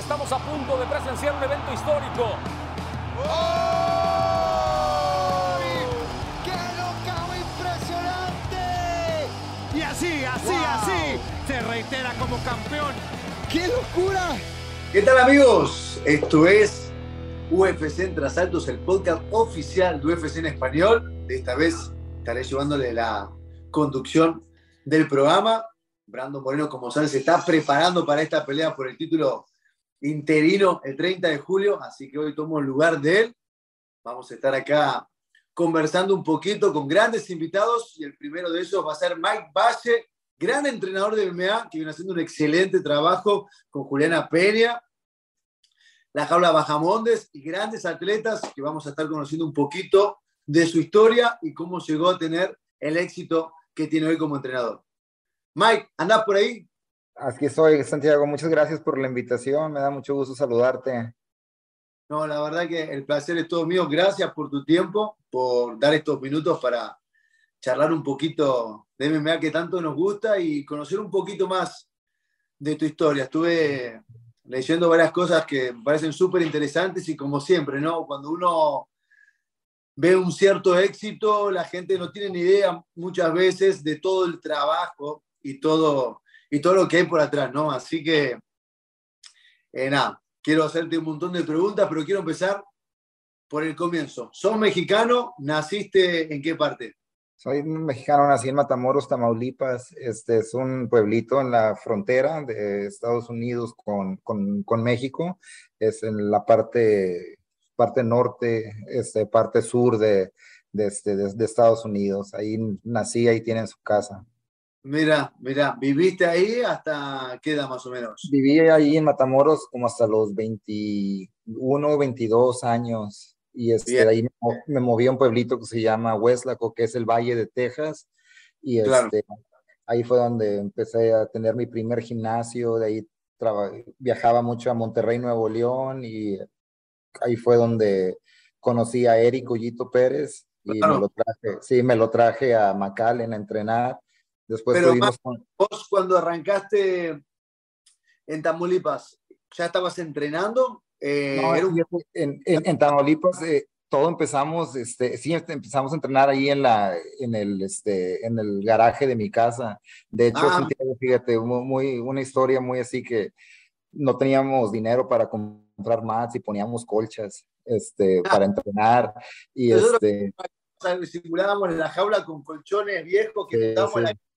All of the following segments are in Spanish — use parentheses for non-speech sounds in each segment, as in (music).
Estamos a punto de presenciar un evento histórico. ¡Qué knockout impresionante! Y así, así, Wow. así, se reitera como campeón. ¡Qué locura! ¿Qué tal amigos? Esto es UFC Entre Asaltos, el podcast oficial de UFC en español. Esta vez estaré llevándole la conducción del programa. Brandon Moreno, como saben, se está preparando para esta pelea por el título interino el 30 de julio, así que hoy tomo el lugar de él. Vamos a estar acá conversando un poquito con grandes invitados y el primero de ellos va a ser Mike Valle, gran entrenador del MMA, que viene haciendo un excelente trabajo con Juliana Peña, la jaula Bajamondes y grandes atletas que vamos a estar conociendo un poquito de su historia y cómo llegó a tener el éxito que tiene hoy como entrenador. Mike, ¿andás por ahí? Aquí estoy, Santiago. Muchas gracias por la invitación. Me da mucho gusto saludarte. No, la verdad que el placer es todo mío. Gracias por tu tiempo, por dar estos minutos para charlar un poquito de MMA que tanto nos gusta y conocer un poquito más de tu historia. Estuve leyendo varias cosas que me parecen súper interesantes y como siempre, ¿no? Cuando uno ve un cierto éxito, la gente no tiene ni idea muchas veces de todo el trabajo y todo, y todo lo que hay por atrás, ¿no? Así que, eh, nada, quiero hacerte un montón de preguntas, pero quiero empezar por el comienzo. ¿Sos mexicano? ¿Naciste en qué parte? Soy mexicano, nací en Matamoros, Tamaulipas. Este es un pueblito en la frontera de Estados Unidos con, con, con México. Es en la parte, parte norte, este, parte sur de, de, este, de, de Estados Unidos. Ahí nací, ahí tienen su casa. Mira, mira, ¿viviste ahí hasta qué edad más o menos? Viví ahí en Matamoros como hasta los 21, 22 años. Y este, Bien. ahí me, mo- me moví a un pueblito que se llama Westlaco, que es el Valle de Texas. Y Claro. este, ahí fue donde empecé a tener mi primer gimnasio. De ahí viajaba mucho a Monterrey, Nuevo León. Y ahí fue donde conocí a Eric Ullito Pérez. Y Claro. me lo traje, sí, me lo traje a McAllen a entrenar. Después Pero, tuvimos con- Vos cuando arrancaste en Tamaulipas, ¿ya estabas entrenando? Eh, No, era un- en, en, en Tamaulipas eh, todo empezamos, este, sí, este, empezamos a entrenar ahí en la, en el, este, en el garaje de mi casa. De hecho, Ah. Santiago, fíjate, muy, una historia muy así que no teníamos dinero para comprar mats y poníamos colchas, este, para entrenar y Nosotros- este, simulábamos en la jaula con colchones viejos que Sí, estábamos en, sí. la- estábamos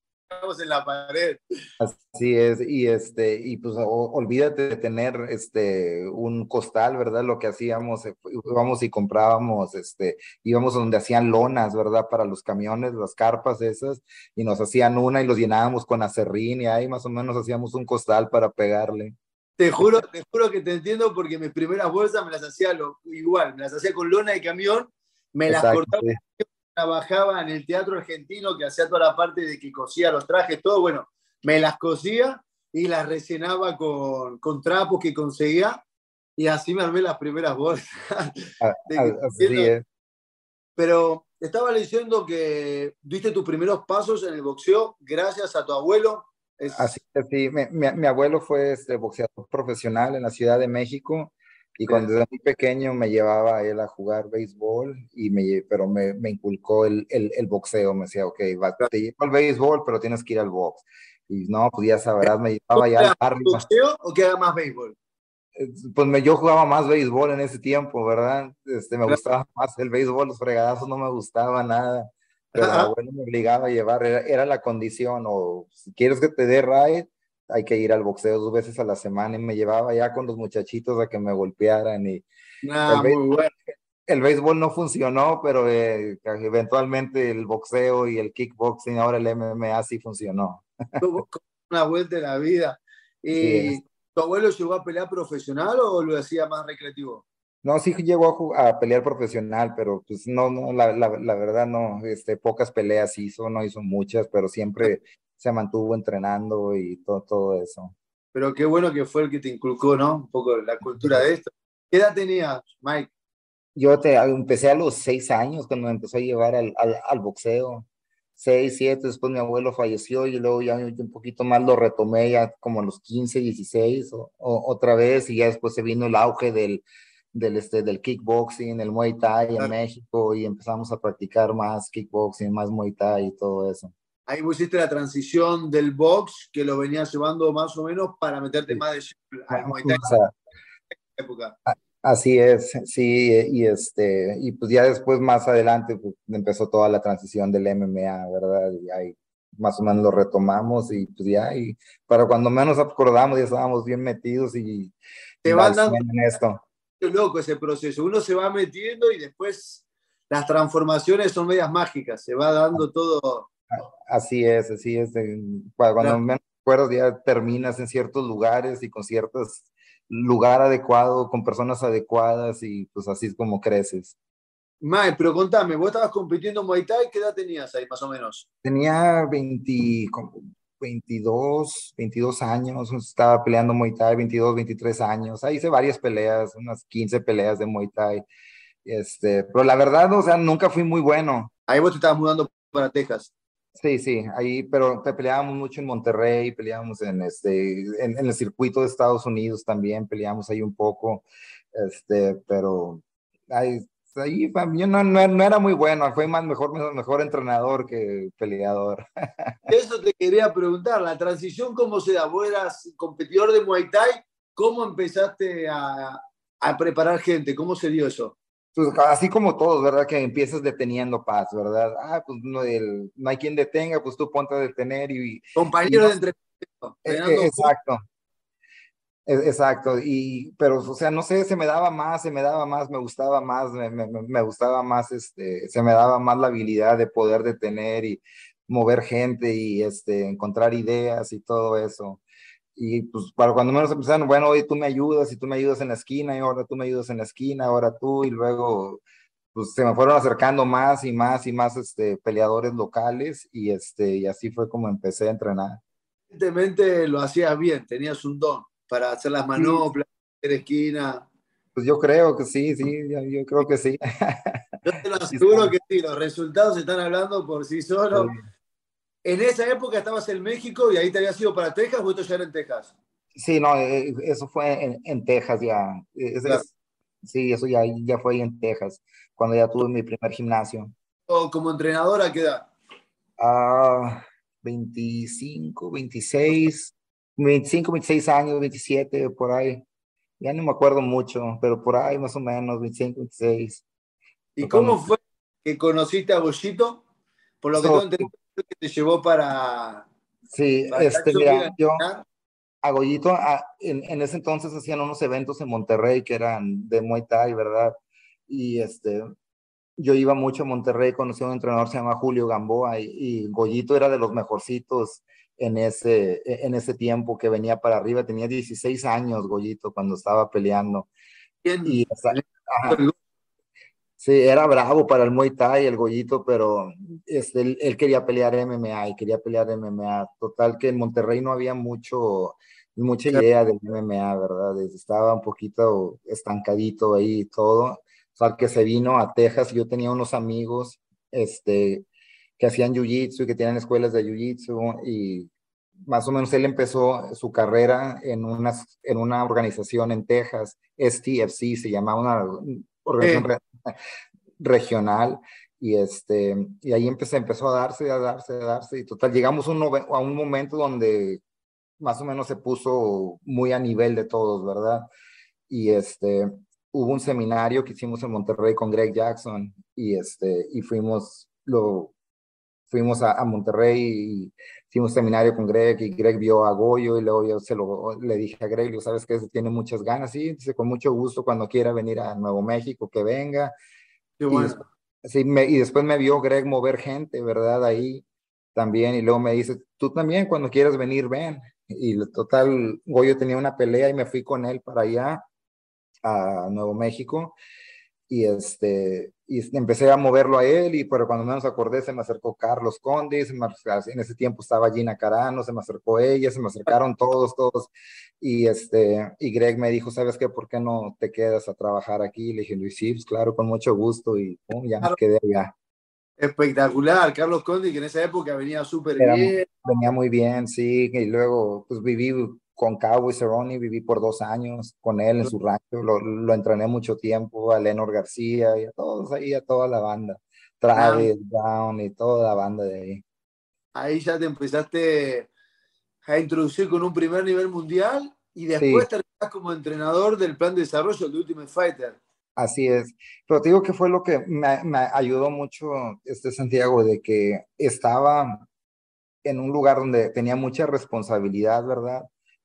en la pared. Así es, y este, y pues o- olvídate de tener este un costal, ¿verdad? Lo que hacíamos, eh, íbamos y comprábamos, este, íbamos donde hacían lonas, ¿verdad? Para los camiones, las carpas esas, y nos hacían una y los llenábamos con acerrín, y ahí más o menos hacíamos un costal para pegarle. Te juro, te juro que te entiendo porque mis primeras bolsas me las hacía lo, igual, me las hacía con lona de camión, me las cortaba. Trabajaba en el teatro argentino que hacía toda la parte de que cosía los trajes, todo, bueno, me las cosía y las rellenaba con, con trapos que conseguía y así me armé las primeras bolsas. (laughs) A- Te a- Así entiendo. es. Pero estaba leyendo que diste tus primeros pasos en el boxeo gracias a tu abuelo. Es- Así es, sí. Mi, mi- mi abuelo fue este boxeador profesional en la Ciudad de México y cuando era muy pequeño me llevaba a él a jugar béisbol, y me, pero me, me inculcó el, el, el boxeo. Me decía, ok, va, te llevo al béisbol, pero tienes que ir al box. Y no, pues ya sabrás, me llevaba ya al barrio. boxeo o que haga más béisbol? Eh, Pues me, yo jugaba más béisbol en ese tiempo, ¿verdad? Este, me gustaba más el béisbol, los fregadazos no me gustaba nada. Pero Ajá. abuelo me obligaba a llevar, era, era la condición, o si quieres que te dé ride, hay que ir al boxeo dos veces a la semana y me llevaba ya con los muchachitos a que me golpearan y Nah, el, muy béisbol, bueno. el béisbol no funcionó, pero eh, eventualmente el boxeo y el kickboxing, ahora el MMA sí funcionó. Una vuelta en la vida. Sí, Y ¿Tu abuelo llegó a pelear profesional o lo hacía más recreativo? No, sí llegó a, a pelear profesional, pero pues no, no, la, la, la, verdad no, este, pocas peleas hizo, no hizo muchas, pero siempre se mantuvo entrenando y todo, todo eso. Pero qué bueno que fue el que te inculcó, ¿no? Un poco la cultura de esto. ¿Qué edad tenías, Mike? Yo te, empecé a los seis años cuando me empezó a llevar al, al, al boxeo. Seis, siete, después mi abuelo falleció y luego ya un poquito más lo retomé ya como a los 15, 16 o, o, otra vez y ya después se vino el auge del, del, este, del kickboxing, el Muay Thai en México y empezamos a practicar más kickboxing, más Muay Thai y todo eso. Ahí pusiste la transición del box que lo venías llevando más o menos para meterte más de al Muay Thai. O sea, época. Así es, sí, y este, y pues ya después más adelante pues, empezó toda la transición del MMA, ¿verdad? Y ahí más o menos lo retomamos y pues ya, y para cuando menos acordamos ya estábamos bien metidos y te van dando en esto loco ese proceso. Uno se va metiendo y después las transformaciones son medias mágicas, se va dando todo. Así es, así es. Cuando claro. me acuerdo ya terminas en ciertos lugares y con ciertos lugar adecuado, con personas adecuadas y pues así es como creces. Mae, pero contame, vos estabas compitiendo en Muay Thai, ¿qué edad tenías ahí más o menos? Tenía 20, 22, 22 años, estaba peleando Muay Thai, 22, 23 años, ahí hice varias peleas, unas 15 peleas de Muay Thai, este, pero la verdad, o sea, nunca fui muy bueno. Ahí vos te estabas mudando para Texas. Sí, sí, ahí, pero peleábamos mucho en Monterrey, peleábamos en, este, en, en, el circuito de Estados Unidos también, peleamos ahí un poco, este, pero ahí, ahí yo no, no, no, era muy bueno, fue más mejor, mejor entrenador que peleador. (laughs) Eso te quería preguntar, la transición, ¿cómo se da? Vos eras competidor de Muay Thai, ¿cómo empezaste a, a preparar gente? ¿Cómo se dio eso? Pues así como todos, ¿verdad? Que empiezas deteniendo paz, ¿verdad? Ah, pues no, el, no hay quien detenga, pues tú ponte a detener y... Compañero y, de entrenamiento. Eh, exacto. Exacto, y, pero, o sea, no sé, se me daba más, se me daba más, me gustaba más, me, me, me, gustaba más, este, se me daba más la habilidad de poder detener y mover gente y, este, encontrar ideas y todo eso. Y pues para cuando menos empezaron, bueno, hoy tú me ayudas y tú me ayudas en la esquina y ahora tú me ayudas en la esquina, ahora tú y luego pues se me fueron acercando más y más y más este, peleadores locales y, este, y así fue como empecé a entrenar. Evidentemente lo hacías bien, tenías un don para hacer las manoplas, hacer esquina. Pues yo creo que sí, sí, yo, yo creo que sí. Yo te lo (laughs) aseguro que sí, los resultados están hablando por sí solos. Sí. En esa época estabas en México y ahí te habías ido para Texas o esto ya era en Texas? Sí, no, eso fue en, en Texas ya. Es, claro. es, sí, eso ya, ya fue ahí en Texas, cuando ya tuve mi primer gimnasio. ¿O como entrenadora qué edad? Uh, 25, 26, 25, 26 años, 27, por ahí. Ya no me acuerdo mucho, pero por ahí más o menos, 25, 26. ¿Y cómo fue que conociste a Bollito? Por lo que so, que te llevó para... Sí, para este, mira, yo a Goyito, a, en, en, ese entonces hacían unos eventos en Monterrey que eran de Muay Thai, ¿verdad? Y este, yo iba mucho a Monterrey, conocí a un entrenador, se llama Julio Gamboa, y, y Goyito era de los mejorcitos en ese, en ese tiempo que venía para arriba. Tenía 16 años, Goyito, cuando estaba peleando. Bien. Y, ajá, Sí, era bravo para el Muay Thai, el Goyito, pero este, él, él, quería pelear MMA y quería pelear MMA. Total que en Monterrey no había mucho, mucha idea del MMA, ¿verdad? Estaba un poquito estancadito ahí y todo. O sea, que se vino a Texas, yo tenía unos amigos este, que hacían Jiu-Jitsu y que tenían escuelas de Jiu-Jitsu y más o menos él empezó su carrera en una, en una organización en Texas, STFC, se llamaba una organización eh. (laughs) regional y este y ahí empecé, empezó a darse, a darse, a darse y total llegamos a un momento donde más o menos se puso muy a nivel de todos, ¿verdad? Y este hubo un seminario que hicimos en Monterrey con Greg Jackson y este y fuimos lo fuimos a, a Monterrey y hicimos un seminario con Greg y Greg vio a Goyo y luego yo se lo, le dije a Greg, sabes que tiene muchas ganas, sí, dice, con mucho gusto cuando quiera venir a Nuevo México, que venga. Qué bueno. Y, después, sí, me, y después me vio Greg mover gente, ¿verdad? Ahí también y luego me dice, tú también cuando quieras venir, ven. y total, Goyo tenía una pelea y me fui con él para allá, a Nuevo México, y este, y empecé a moverlo a él, y pero cuando menos acordé se me acercó Carlos Conde, en ese tiempo estaba Gina Carano, se me acercó ella, se me acercaron todos, todos, y este, y Greg me dijo, ¿sabes qué? ¿Por qué no te quedas a trabajar aquí? Le dije, Luis, sí, pues claro, con mucho gusto, y ya me quedé allá. Espectacular, Carlos Conde, que en esa época venía súper bien. Venía muy bien, sí, y luego pues viví con Cowboy Cerrone, viví por dos años con él en su rancho, lo, lo entrené mucho tiempo, a Lenor García y a todos ahí, a toda la banda, Travis, Brown y toda la banda de ahí. Ahí ya te empezaste a introducir con un primer nivel mundial y después sí. como entrenador del plan de desarrollo de Ultimate Fighter. Así es. Pero te digo que fue lo que me, me, ayudó mucho este Santiago, de que estaba en un lugar donde tenía mucha responsabilidad, ¿verdad?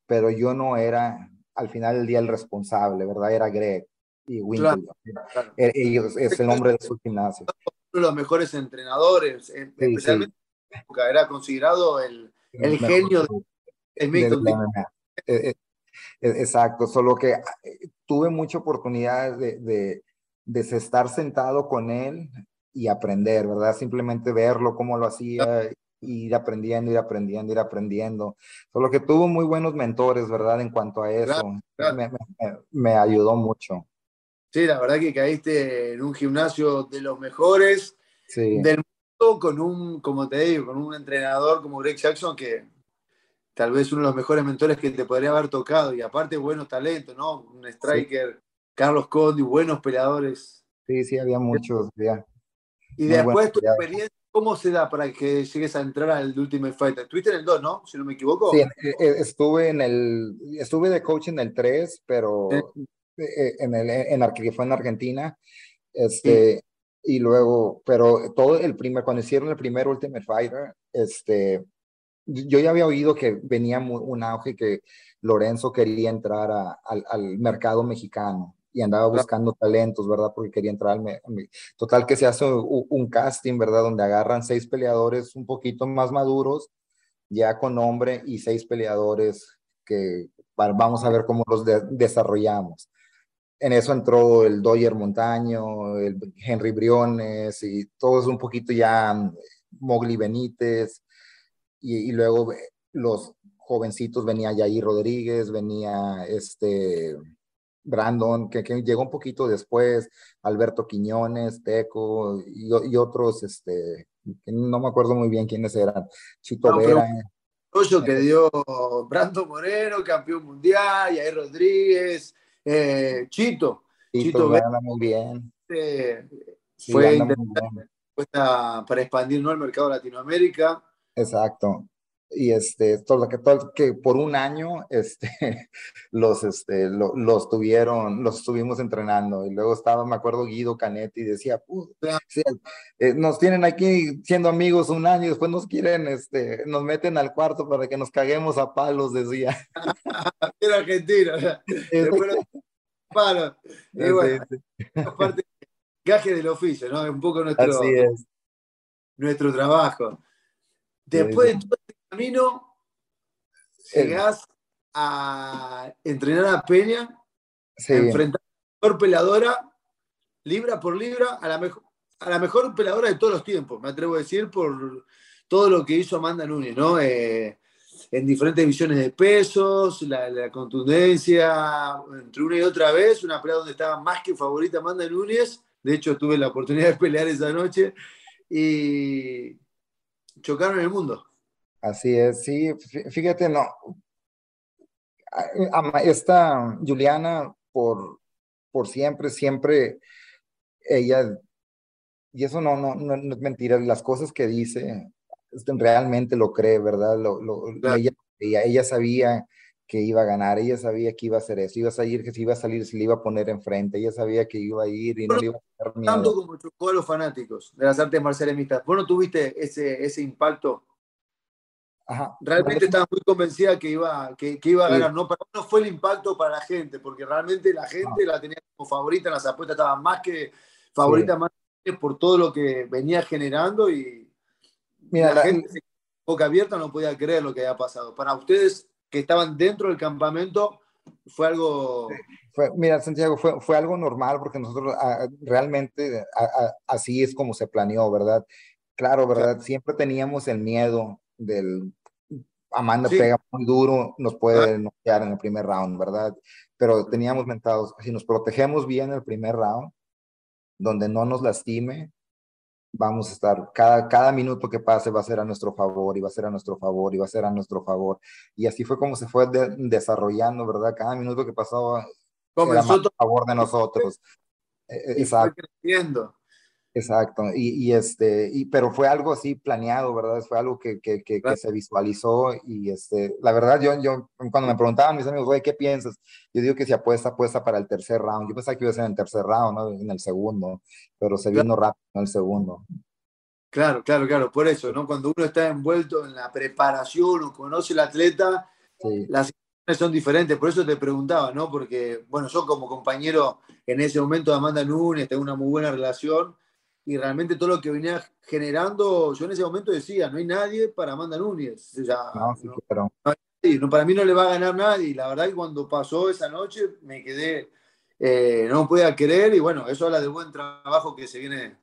Pero yo no era al final del día el responsable, ¿verdad? Era Greg y Winkel. Claro, claro. Ellos es el nombre de su gimnasio. Uno de los mejores entrenadores, sí, especialmente sí. en época, era considerado el, el, el genio de, de, de, Exacto, solo que eh, tuve mucha oportunidad de, de, de, estar sentado con él y aprender, ¿verdad? Simplemente verlo, cómo lo hacía, ir aprendiendo, ir aprendiendo, ir aprendiendo. Solo que tuvo muy buenos mentores, ¿verdad? En cuanto a eso, claro, claro. Me, me, me, ayudó mucho. Sí, la verdad que caíste en un gimnasio de los mejores sí. del mundo con un, como te digo, con un entrenador como Greg Jackson que tal vez uno de los mejores mentores que te podría haber tocado. Y aparte, buenos talentos, ¿no? Un striker, sí. Carlos Condi, buenos peleadores. Sí, sí, había muchos, ya. Y Muy después tu experiencia, ¿cómo se da para que llegues a entrar al Ultimate Fighter? Estuviste en el 2, ¿no? Si no me equivoco. Sí, estuve en el, estuve de coach en el 3, pero sí. en el, en, en, que fue en Argentina. Este, sí. y luego, pero todo el primer, cuando hicieron el primer Ultimate Fighter, este, yo ya había oído que venía un auge que Lorenzo quería entrar a, al, al, mercado mexicano y andaba buscando talentos, ¿verdad? Porque quería entrar al... Total que se hace un, un, casting, ¿verdad? Donde agarran seis peleadores un poquito más maduros, ya con nombre, y seis peleadores que vamos a ver cómo los de, desarrollamos. En eso entró el Doyer Montaño, el Henry Briones y todos un poquito ya Mowgli Benítez, y, y, luego los jovencitos venía Yair Rodríguez, venía este Brandon, que, que, llegó un poquito después, Alberto Quiñones, Teco y, y otros, este, que no me acuerdo muy bien quiénes eran, Chito no, Vera. Pero, que dio Brando Moreno, campeón mundial, Yair Rodríguez, eh, Chito. Chito, Chito Vera, muy bien. Eh, sí, fue para, para expandir ¿no? el mercado de Latinoamérica. Exacto. Y este, todo que, todo, que por un año este, (laughs) los, este, lo, los tuvieron, los estuvimos entrenando. Y luego estaba, me acuerdo, Guido Canetti decía, sí, eh, nos tienen aquí siendo amigos un año y después nos quieren, este, nos meten al cuarto para que nos caguemos a palos, decía. (laughs) Era argentino. Palos. (laughs) Y bueno, aparte, gaje del oficio, ¿no? Un poco nuestro, Así es. nuestro trabajo. Después de todo este camino, llegás a entrenar a Peña, sí. a enfrentar a la mejor peladora, libra por libra, a la, mejor, a la mejor peladora de todos los tiempos, me atrevo a decir, por todo lo que hizo Amanda Núñez, ¿no? Eh, en diferentes divisiones de pesos, la, la, contundencia, entre una y otra vez, una pelea donde estaba más que favorita Amanda Núñez, de hecho tuve la oportunidad de pelear esa noche, y chocaron en el mundo. Así es, sí, fíjate, no. Esta Juliana, por, por siempre, siempre, ella, y eso no, no, no, no es mentira, las cosas que dice, realmente lo cree, ¿verdad? Lo, lo, claro. ella, ella, ella, sabía que iba a ganar, ella sabía que iba a hacer eso, iba a salir, que se iba a salir, se le iba a poner enfrente, ella sabía que iba a ir y no le iba a tener miedo. Tanto como chocó a los fanáticos de las artes marciales mixtas, ¿vos no tuviste ese, ese impacto? Ajá. Realmente estaba muy convencida que iba, que, que iba a ganar, no, pero no fue el impacto para la gente, porque realmente la gente no. la tenía como favorita en las apuestas, estaba más que favorita, sí. más que por todo lo que venía generando y Mira, la, la gente, boca abierta, no podía creer lo que había pasado. Para ustedes, que estaban dentro del campamento, fue algo... Fue, mira, Santiago, fue, fue algo normal porque nosotros a, realmente a, así es como se planeó, ¿verdad? Claro, ¿verdad? Siempre teníamos el miedo del Amanda pega muy duro, nos puede noquear en el primer round, ¿verdad? Pero teníamos mentados, si nos protegemos bien el primer round, donde no nos lastime, vamos a estar, cada, cada minuto que pase va a ser a nuestro favor y va a ser a nuestro favor y va a ser a nuestro favor. Y así fue como se fue desarrollando, ¿verdad? Cada minuto que pasaba era a favor de nosotros. E, e, exacto. Y, y, este, y, pero fue algo así planeado, ¿verdad? Fue algo que, que, que, se visualizó y este, la verdad, yo, yo cuando me preguntaban mis amigos, güey, ¿qué piensas? Yo digo que si apuesta, apuesta para el tercer round. Yo pensaba que iba a ser en el tercer round, ¿no? En el segundo, pero se vino rápido en el segundo. Claro, claro, claro, por eso, ¿no? Cuando uno está envuelto en la preparación o conoce al atleta, las situaciones son diferentes, por eso te preguntaba, ¿no? Porque, bueno, yo como compañero en ese momento de Amanda Nunes, tengo una muy buena relación y realmente todo lo que venía generando, yo en ese momento decía, no hay nadie para Amanda Núñez. no, sí, no, para mí no le va a ganar nadie. La verdad que cuando pasó esa noche me quedé, eh, no podía querer y bueno, eso habla del buen trabajo que se viene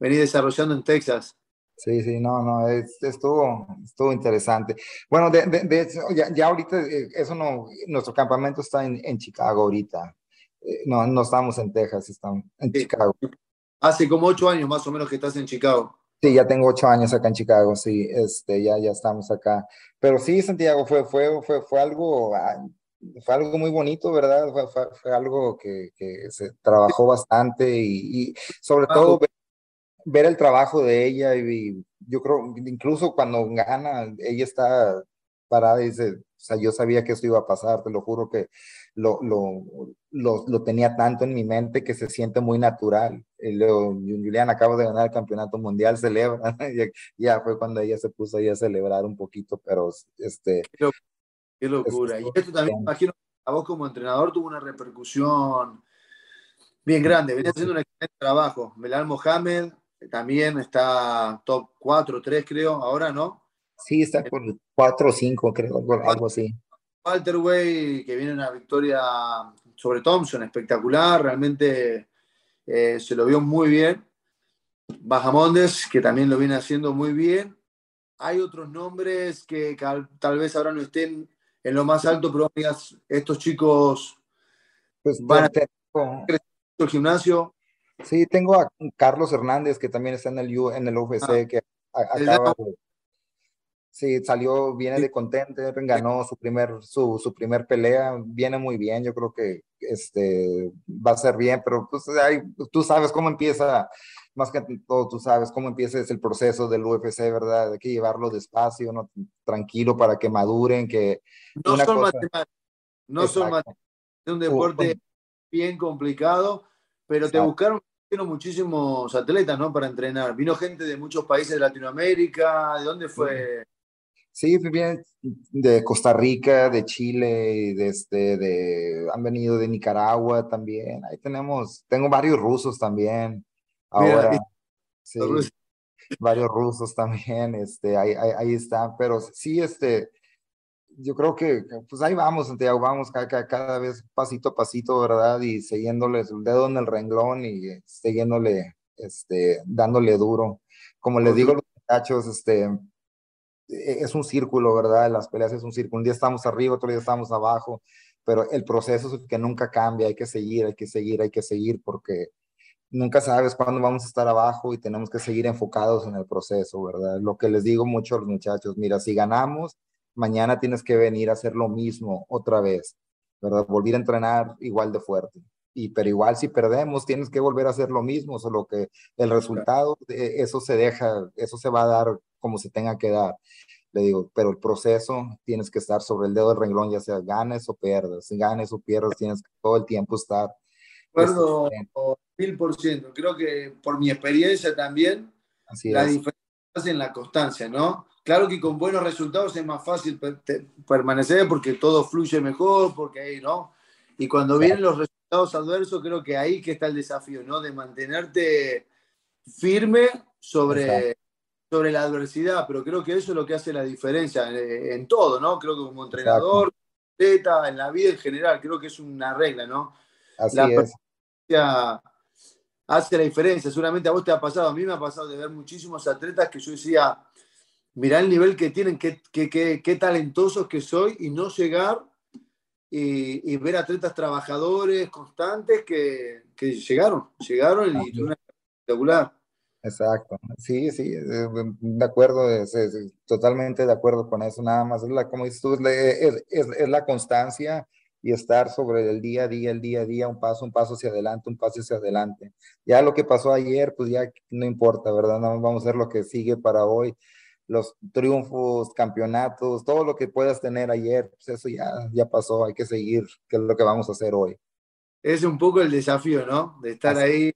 venir desarrollando en Texas. Sí, sí, no, no, estuvo, estuvo interesante. Bueno, de, de, ya, ya, ahorita, eh, eso no, nuestro campamento está en, en Chicago ahorita. Eh, no, no estamos en Texas, estamos en Chicago. Hace como ocho años más o menos que estás en Chicago. Sí, ya tengo ocho años acá en Chicago, sí, este, ya, ya estamos acá. Pero sí, Santiago, fue, fue, fue, fue algo, ah, fue algo muy bonito, ¿verdad? Fue, fue, algo que, que, se trabajó bastante y, y sobre todo ver, el trabajo de ella y, yo creo, incluso cuando gana, ella está parada y dice, o sea, yo sabía que esto iba a pasar, te lo juro que lo, lo, lo, lo, tenía tanto en mi mente que se siente muy natural. Y luego, Julián acaba de ganar el campeonato mundial, celebra, (laughs) ya, fue cuando ella se puso ahí a celebrar un poquito, pero este... Qué, locura. y esto también, imagino, a vos como entrenador tuvo una repercusión bien grande, venía haciendo un excelente trabajo. Belal Mohamed también está top 4, 3 creo, ahora, ¿no? Sí, está por 4 o 5, creo, algo así. Walter Way, que viene una victoria sobre Thompson, espectacular, realmente eh, se lo vio muy bien. Bajamondes, que también lo viene haciendo muy bien. Hay otros nombres que tal vez ahora no estén en lo más alto, pero estos chicos pues, van a tener el gimnasio. Sí, tengo a Carlos Hernández, que también está en el, en el UFC, ah. que acaba de Sí, salió, viene de Contender, ganó su primer, su, su, primer pelea, viene muy bien, yo creo que este, va a ser bien, pero pues, tú sabes cómo empieza, más que todo tú sabes cómo empieza el proceso del UFC, ¿verdad? Hay que llevarlo despacio, ¿no? tranquilo para que maduren, que... No son matemáticas, no son matemáticas, es un deporte bien complicado, pero te buscaron muchísimos atletas, ¿no? Para entrenar. Vino gente de muchos países de Latinoamérica, ¿de dónde fue? Sí, vienen de Costa Rica, de Chile, de este, de, han venido de Nicaragua también. Ahí tenemos, tengo varios rusos también. Ahora, sí, varios rusos también, este, ahí, ahí, están. Pero sí, este, yo creo que, pues ahí vamos, Santiago, vamos cada, cada vez pasito a pasito, ¿verdad? Y siguiéndoles el dedo en el renglón y siguiéndole, este, dándole duro. Como les digo a los muchachos, este, es un círculo, ¿verdad? Las peleas es un círculo. Un día estamos arriba, otro día estamos abajo, pero el proceso es que nunca cambia, hay que seguir, hay que seguir, hay que seguir, porque nunca sabes cuándo vamos a estar abajo y tenemos que seguir enfocados en el proceso, ¿verdad? Lo que les digo mucho a los muchachos, mira, si ganamos, mañana tienes que venir a hacer lo mismo otra vez, ¿verdad? Volver a entrenar igual de fuerte. Y, pero igual si perdemos, tienes que volver a hacer lo mismo, solo que el resultado, eso se deja, eso se va a dar como se tenga que dar. Le digo, pero el proceso tienes que estar sobre el dedo del renglón, ya sea ganes o pierdas. Si ganes o pierdas, tienes que todo el tiempo estar. Acuerdo, mil por ciento. Creo que por mi experiencia también, la diferencia es en la constancia, ¿no? Claro que con buenos resultados es más fácil permanecer porque todo fluye mejor, porque ahí, ¿no? Y cuando vienen los resultados adversos, creo que ahí que está el desafío, ¿no? De mantenerte firme sobre sobre la adversidad, pero creo que eso es lo que hace la diferencia en, en todo, ¿no? Creo que como entrenador, atleta, en la vida en general, creo que es una regla, ¿no? Así la es. hace la diferencia. Seguramente a vos te ha pasado, a mí me ha pasado de ver muchísimos atletas que yo decía, mirá el nivel que tienen, qué, qué, qué, qué talentosos que soy y no llegar y, y ver atletas trabajadores, constantes que, que llegaron, llegaron y tuvieron una espectacular. Exacto, sí, sí, eh, de acuerdo, es, es, totalmente de acuerdo con eso, nada más, es la, como dices tú, es, es, es, la constancia y estar sobre el día a día, el día a día, un paso, un paso hacia adelante, un paso hacia adelante. Ya lo que pasó ayer, pues ya no importa, ¿verdad? No, vamos a ver lo que sigue para hoy, los triunfos, campeonatos, todo lo que puedas tener ayer, pues eso ya, ya pasó, hay que seguir, que es lo que vamos a hacer hoy. Es un poco el desafío, ¿no? De estar Así. ahí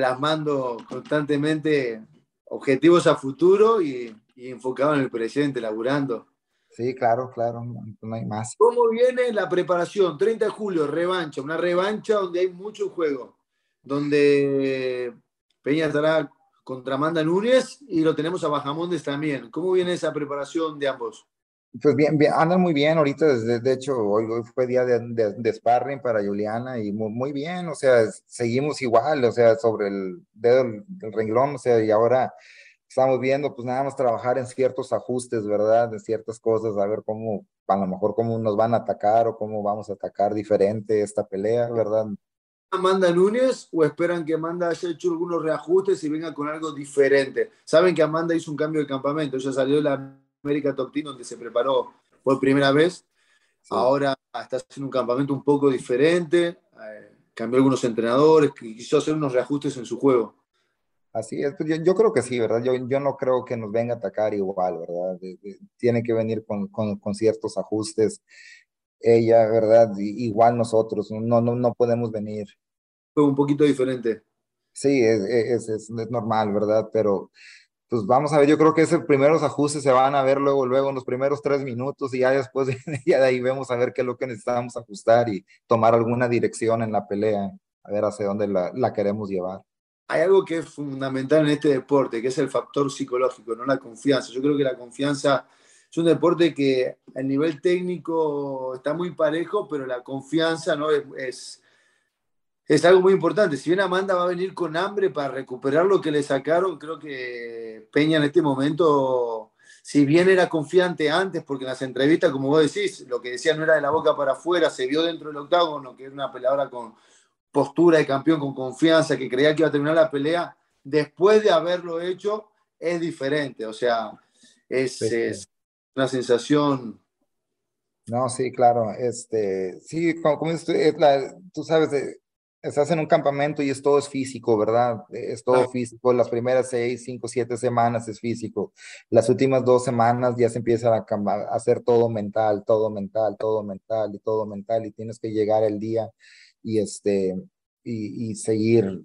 plasmando constantemente objetivos a futuro y, y, enfocado en el presente, laburando. Sí, claro, claro, no, hay más. ¿Cómo viene la preparación? 30 de julio, revancha, una revancha donde hay mucho juego, donde Peña estará contra Amanda Núñez y lo tenemos a Bajamondes también. ¿Cómo viene esa preparación de ambos? Pues bien, bien, andan muy bien ahorita, desde, de hecho, hoy, hoy fue día de, de, de, sparring para Juliana y muy, muy, bien, o sea, seguimos igual, o sea, sobre el dedo del renglón, o sea, y ahora estamos viendo, pues nada más trabajar en ciertos ajustes, ¿verdad? De ciertas cosas, a ver cómo, a lo mejor cómo nos van a atacar o cómo vamos a atacar diferente esta pelea, ¿verdad? Amanda Núñez o esperan que Amanda haya hecho algunos reajustes y venga con algo diferente? Saben que Amanda hizo un cambio de campamento, ella salió de la América Top Team, donde se preparó por primera vez. Sí. Ahora está haciendo un campamento un poco diferente, eh, cambió algunos entrenadores, quiso hacer unos reajustes en su juego. Así es, pues yo, yo, creo que sí, ¿verdad? Yo, yo no creo que nos venga a atacar igual, ¿verdad? De, de, tiene que venir con, con, con, ciertos ajustes. Ella, ¿verdad? Igual nosotros, no, no, no podemos venir. Fue un poquito diferente. Sí, es, es, es normal, ¿verdad? Pero pues vamos a ver, yo creo que esos primeros ajustes se van a ver luego, luego en los primeros tres minutos y ya después, (laughs) ya de ahí vemos a ver qué es lo que necesitamos ajustar y tomar alguna dirección en la pelea, a ver hacia dónde la, la queremos llevar. Hay algo que es fundamental en este deporte, que es el factor psicológico, no la confianza. Yo creo que la confianza es un deporte que a nivel técnico está muy parejo, pero la confianza no es, es es algo muy importante. Si bien Amanda va a venir con hambre para recuperar lo que le sacaron, creo que Peña en este momento, si bien era confiante antes, porque en las entrevistas, como vos decís, lo que decía no era de la boca para afuera, se vio dentro del octágono, que era una peleadora con postura de campeón, con confianza, que creía que iba a terminar la pelea, después de haberlo hecho, es diferente. O sea, es, sí, sí. es una sensación no, sí, claro. Este, sí, como, como es, la, tú sabes, estás en un campamento y es todo es físico, ¿verdad? Es todo físico. Las primeras seis, cinco, siete semanas es físico. Las últimas dos semanas ya se empieza a, a hacer todo mental, todo mental, todo mental y todo mental y tienes que llegar el día y este y, y seguir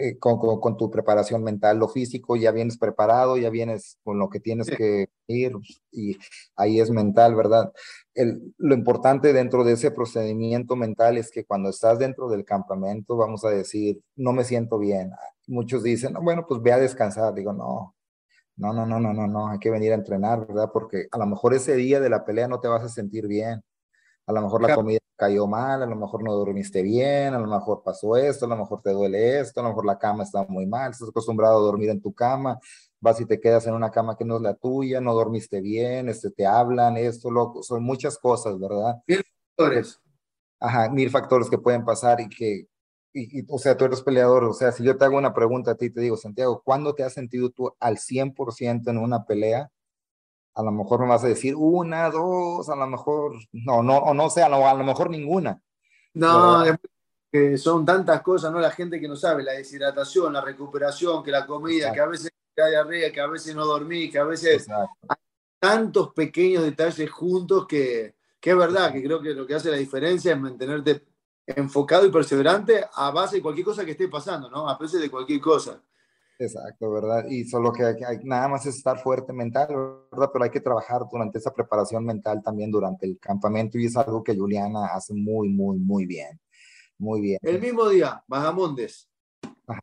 eh, con, con, con, tu preparación mental. Lo físico ya vienes preparado, ya vienes con lo que tienes sí. que ir y ahí es mental, ¿verdad? El, lo importante dentro de ese procedimiento mental es que cuando estás dentro del campamento, vamos a decir, no me siento bien. Muchos dicen, bueno, pues ve a descansar. Digo, no, no, no, no, no, no, no, hay que venir a entrenar, ¿verdad? Porque a lo mejor ese día de la pelea no te vas a sentir bien. A lo mejor la comida cayó mal, a lo mejor no dormiste bien, a lo mejor pasó esto, a lo mejor te duele esto, a lo mejor la cama está muy mal, estás acostumbrado a dormir en tu cama, vas y te quedas en una cama que no es la tuya, no dormiste bien, este, te hablan, esto, loco, son muchas cosas, ¿verdad? Mil factores. Ajá, mil factores que pueden pasar y que, y, y, o sea, tú eres peleador, o sea, si yo te hago una pregunta a ti, te digo, Santiago, ¿cuándo te has sentido tú al 100% en una pelea? A lo mejor me vas a decir una, dos, a lo mejor, no, no, o no sé, a lo, a lo mejor ninguna. No, eh, son tantas cosas, ¿no? La gente que no sabe, la deshidratación, la recuperación, que la comida, Exacto. que a veces hay diarrea, que a veces no dormí, que a veces Exacto. hay tantos pequeños detalles juntos que, que es verdad, que creo que lo que hace la diferencia es mantenerte enfocado y perseverante a base de cualquier cosa que esté pasando, ¿no? A veces de cualquier cosa. Exacto, ¿verdad? Y solo que hay, hay, nada más es estar fuerte mental, ¿verdad? Pero hay que trabajar durante esa preparación mental también durante el campamento y es algo que Juliana hace muy, muy, muy bien. Muy bien. El mismo día, Bajamondes.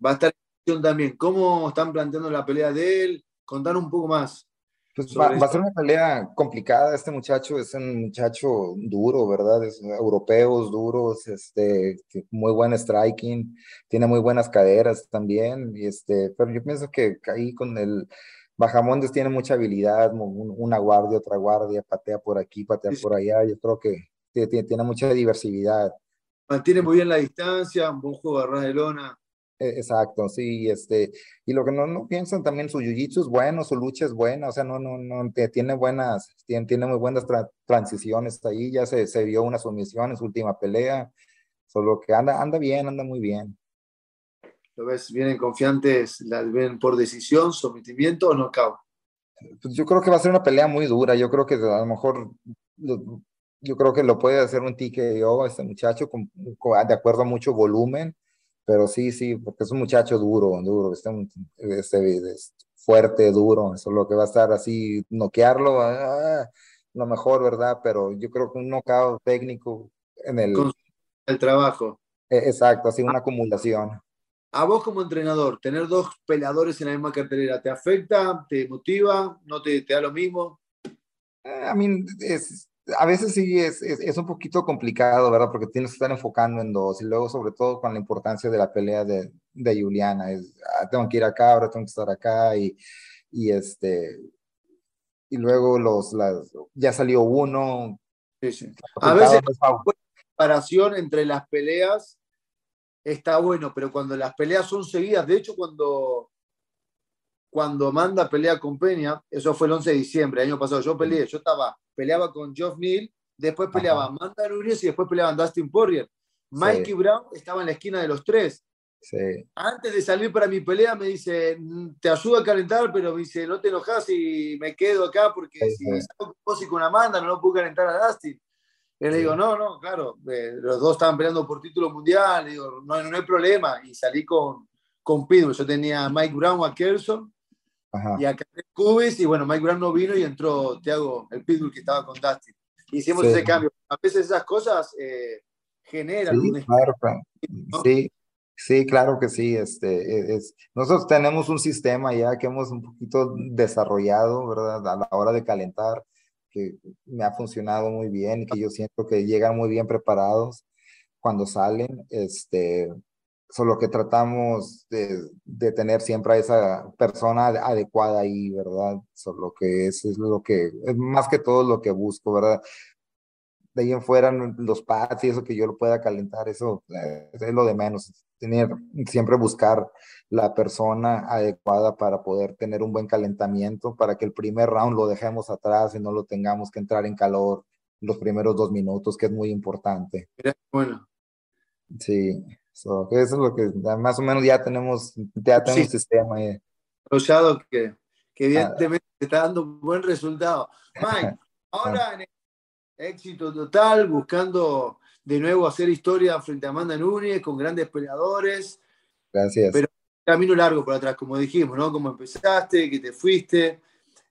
Va a estar también. ¿Cómo están planteando la pelea de él? Contar un poco más. Pues va, va, a ser una pelea complicada. Este muchacho es un muchacho duro, ¿verdad? Es europeos duros, este, muy buen striking, tiene muy buenas caderas también. Y este, pero yo pienso que ahí con el Bajamondes tiene mucha habilidad, una guardia, otra guardia, patea por aquí, patea por allá. Yo creo que tiene, tiene mucha diversidad. Mantiene muy bien la distancia, un buen juego de ras de lona. E, exacto, sí, este, y lo que no, no piensan también, su jiu-jitsu es bueno, su lucha es buena, o sea, no, no, no, tiene buenas, tiene, tiene muy buenas transiciones ahí, ya se, se vio una sumisión en su última pelea, solo que anda, anda bien, anda muy bien. ¿Lo ves? ¿Vienen confiantes? ¿La ven por decisión, sometimiento o no knockout? Pues yo creo que va a ser una pelea muy dura, yo creo que a lo mejor yo creo que lo puede hacer un TKO este muchacho con, de acuerdo a mucho volumen, pero sí, sí, porque es un muchacho duro, duro, este, este, fuerte, duro, eso es lo que va a estar así, noquearlo, ah, lo mejor, ¿verdad? Pero yo creo que un knockout técnico en el... Con el trabajo. E, exacto, así una acumulación. A vos como entrenador, tener dos peleadores en la misma cartelera, ¿te afecta? ¿Te motiva? ¿No te, te da lo mismo? Eh, a mí es, a veces sí es, es, un poquito complicado, ¿verdad? Porque tienes que estar enfocando en dos y luego sobre todo con la importancia de la pelea de, de Juliana. Es, ah, tengo que ir acá, ahora tengo que estar acá y, y este... Y luego los, las, ya salió uno. Sí, sí. A veces la comparación entre las peleas está bueno, pero cuando las peleas son seguidas, de hecho cuando cuando Amanda pelea con Peña, eso fue el 11 de diciembre, el año pasado, yo peleé, yo estaba, peleaba con Geoff Neal, después peleaba Amanda Nunes y después peleaban Dustin Poirier. Mikey Brown estaba en la esquina de los tres. Sí. Antes de salir para mi pelea me dice, te ayudo a calentar, pero me dice, no te enojas y me quedo acá porque si salgo con con Amanda no lo puedo calentar a Dustin. Y le digo, no, no, claro, eh, los dos estaban peleando por título mundial, digo, no, no hay problema. Y salí con, con Pitbull. Yo tenía a Mike Brown, a Kelson, y acá Cubis, y bueno, Mike Brown no vino y entró Thiago, el Pitbull que estaba con Dustin. Hicimos ese cambio. A veces esas cosas eh, generan. Sí, claro, sí, sí, claro que sí. Este, e, es, nosotros tenemos un sistema ya que hemos un poquito desarrollado, ¿verdad? A la hora de calentar, que me ha funcionado muy bien y que yo siento que llegan muy bien preparados cuando salen. Este, solo que tratamos de, de, tener siempre a esa persona adecuada ahí, ¿verdad? Solo que eso es lo que, es más que todo lo que busco, ¿verdad? De ahí en fuera, los pads y eso que yo lo pueda calentar, eso eh, es lo de menos. Tener, siempre buscar la persona adecuada para poder tener un buen calentamiento, para que el primer round lo dejemos atrás y no lo tengamos que entrar en calor los primeros dos minutos, que es muy importante. Bueno. Sí. So, eso es lo que más o menos ya tenemos, ya tenemos sí. sistema ahí. que, que evidentemente ah. está dando un buen resultado. (laughs) Mike, ahora en éxito total, buscando de nuevo hacer historia frente a Amanda Núñez con grandes peleadores. Gracias. Pero camino largo por atrás, como dijimos, ¿no? Como empezaste, que te fuiste.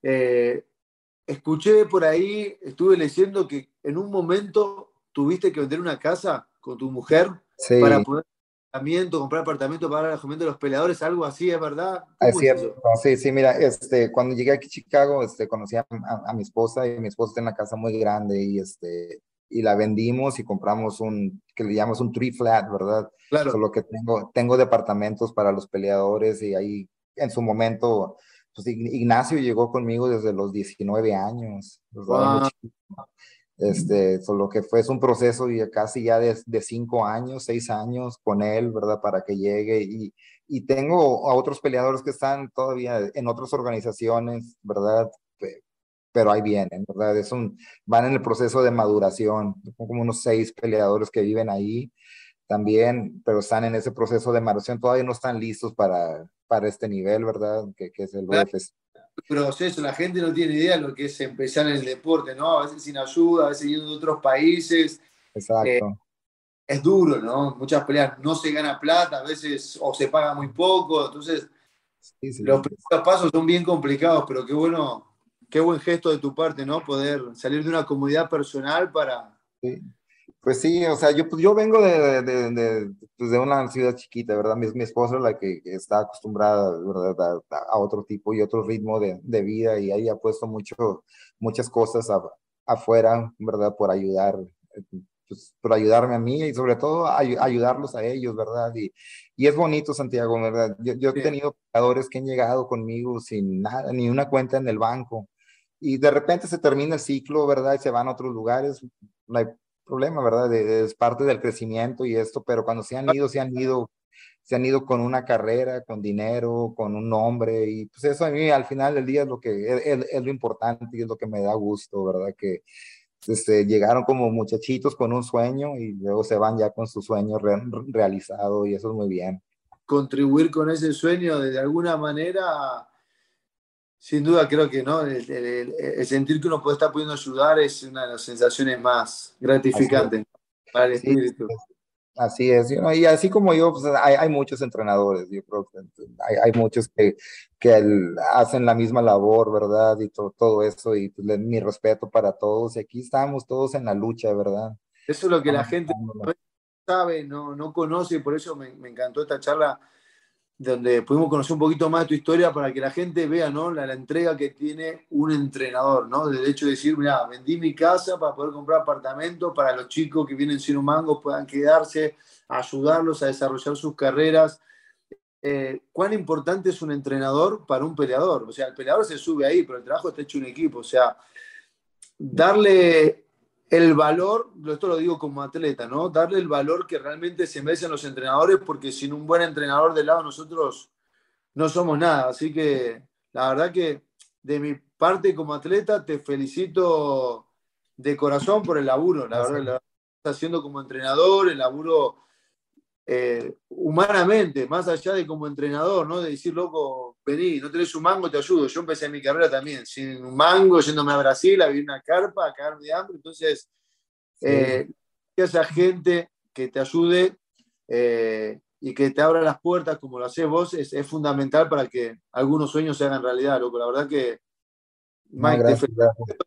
Eh, escuché por ahí, estuve leyendo que en un momento tuviste que vender una casa con tu mujer sí. para poder comprar apartamento para el alojamiento de los peleadores, algo así, ¿es verdad? Es cierto, sí, sí, mira, este, cuando llegué aquí a Chicago, este, conocí a, a, mi esposa y mi esposa tiene una casa muy grande y, este, y la vendimos y compramos un, que le llamamos un tree flat, ¿verdad? Claro. Solo que tengo, tengo departamentos para los peleadores y ahí en su momento, pues Ignacio llegó conmigo desde los 19 años. Wow. Este, solo que fue es un proceso y casi ya de, de, cinco años, seis años con él, ¿verdad? Para que llegue y, y tengo a otros peleadores que están todavía en otras organizaciones, ¿verdad? Pero ahí vienen, ¿verdad? Es un, van en el proceso de maduración, como unos seis peleadores que viven ahí también, pero están en ese proceso de maduración, todavía no están listos para, para este nivel, ¿verdad? Que, que es el. UFC proceso, la gente no tiene idea de lo que es empezar en el deporte, ¿no? A veces sin ayuda, a veces yendo de otros países. Exacto. Eh, es duro, ¿no? Muchas peleas no se gana plata, a veces o se paga muy poco, entonces sí, sí, los primeros pasos son bien complicados, pero qué bueno, qué buen gesto de tu parte, ¿no? Poder salir de una comunidad personal para... Pues sí, o sea, yo, pues yo vengo de, de, de, pues de una ciudad chiquita, ¿verdad? Mi, mi esposa la que está acostumbrada, ¿verdad? A, a, otro tipo y otro ritmo de, de vida y ahí ha puesto mucho, muchas cosas a, afuera, ¿verdad? Por ayudar, pues, por ayudarme a mí y sobre todo ay, ayudarlos a ellos, ¿verdad? Y, y es bonito, Santiago, ¿verdad? Yo, yo he tenido jugadores que han llegado conmigo sin nada, ni una cuenta en el banco. Y de repente se termina el ciclo, ¿verdad? Y se van a otros lugares. Hay problema, ¿verdad? Es parte del crecimiento y esto, pero cuando se han ido, se han ido, se han ido con una carrera, con dinero, con un nombre y pues eso a mí al final del día es lo que es, es lo importante y es lo que me da gusto, ¿verdad? Que este, llegaron como muchachitos con un sueño y luego se van ya con su sueño re, realizado y eso es muy bien. Contribuir con ese sueño de, alguna manera sin duda creo que no el, el, el, sentir que uno puede estar pudiendo ayudar es una de las sensaciones más gratificantes así para el espíritu. Sí, así es, y así como yo, pues, hay, hay, muchos entrenadores, yo creo que hay, hay muchos que, que hacen la misma labor, ¿verdad? Y to, todo eso, y pues, mi respeto para todos, y aquí estamos todos en la lucha, ¿verdad? Eso es lo que la gente no sabe, no, no conoce, por eso me, me encantó esta charla donde pudimos conocer un poquito más de tu historia para que la gente vea ¿no? la, entrega que tiene un entrenador, ¿no? Del hecho de decir, mira, vendí mi casa para poder comprar apartamento para los chicos que vienen sin un mango puedan quedarse, ayudarlos a desarrollar sus carreras. Eh, ¿Cuán importante es un entrenador para un peleador? O sea, el peleador se sube ahí, pero el trabajo está hecho en equipo. O sea, darle el valor, esto lo digo como atleta, ¿no? Darle el valor que realmente se merecen los entrenadores, porque sin un buen entrenador de lado nosotros no somos nada. Así que la verdad que de mi parte como atleta te felicito de corazón por el laburo. La verdad, la estás haciendo como entrenador, el laburo eh, humanamente, más allá de como entrenador, ¿no? De decir, loco, vení, no tenés un mango, te ayudo. Yo empecé mi carrera también, sin un mango, yéndome a Brasil, a vivir una carpa, a cagarme de hambre. Entonces, sí. eh, esa gente que te ayude eh, y que te abra las puertas como lo haces vos es, es, fundamental para que algunos sueños se hagan realidad, loco. La verdad que, Mike, gracias, te gracias.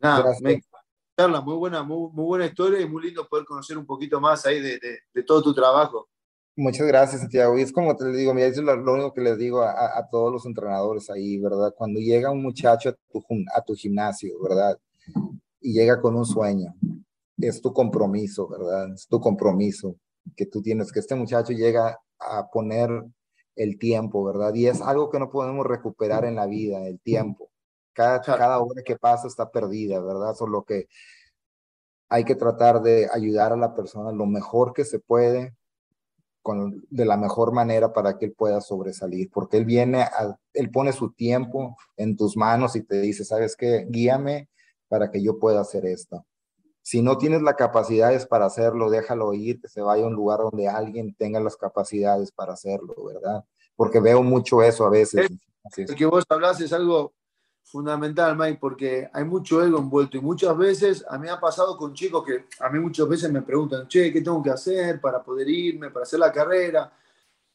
Nada, gracias. Me, charla, muy buena, muy, muy, buena historia y muy lindo poder conocer un poquito más ahí de, de, de todo tu trabajo. Muchas gracias, Santiago. Y es como te digo, mira, eso es lo, lo único que les digo a, a, todos los entrenadores ahí, ¿verdad? Cuando llega un muchacho a tu, a tu gimnasio, ¿verdad? Y llega con un sueño, es tu compromiso, ¿verdad? Es tu compromiso que tú tienes, que este muchacho llega a poner el tiempo, ¿verdad? Y es algo que no podemos recuperar en la vida, el tiempo. Cada, cada hora que pasa está perdida, ¿verdad? Solo que hay que tratar de ayudar a la persona lo mejor que se puede, con, de la mejor manera para que él pueda sobresalir, porque él viene, a, él pone su tiempo en tus manos y te dice, ¿sabes qué? Guíame para que yo pueda hacer esto. Si no tienes las capacidades para hacerlo, déjalo ir, que se vaya a un lugar donde alguien tenga las capacidades para hacerlo, ¿verdad? Porque veo mucho eso a veces. El, el que vos hablas es algo fundamental, Mike, porque hay mucho ego envuelto y muchas veces a mí ha pasado con chicos que a mí muchas veces me preguntan, che, ¿qué tengo que hacer para poder irme, para hacer la carrera?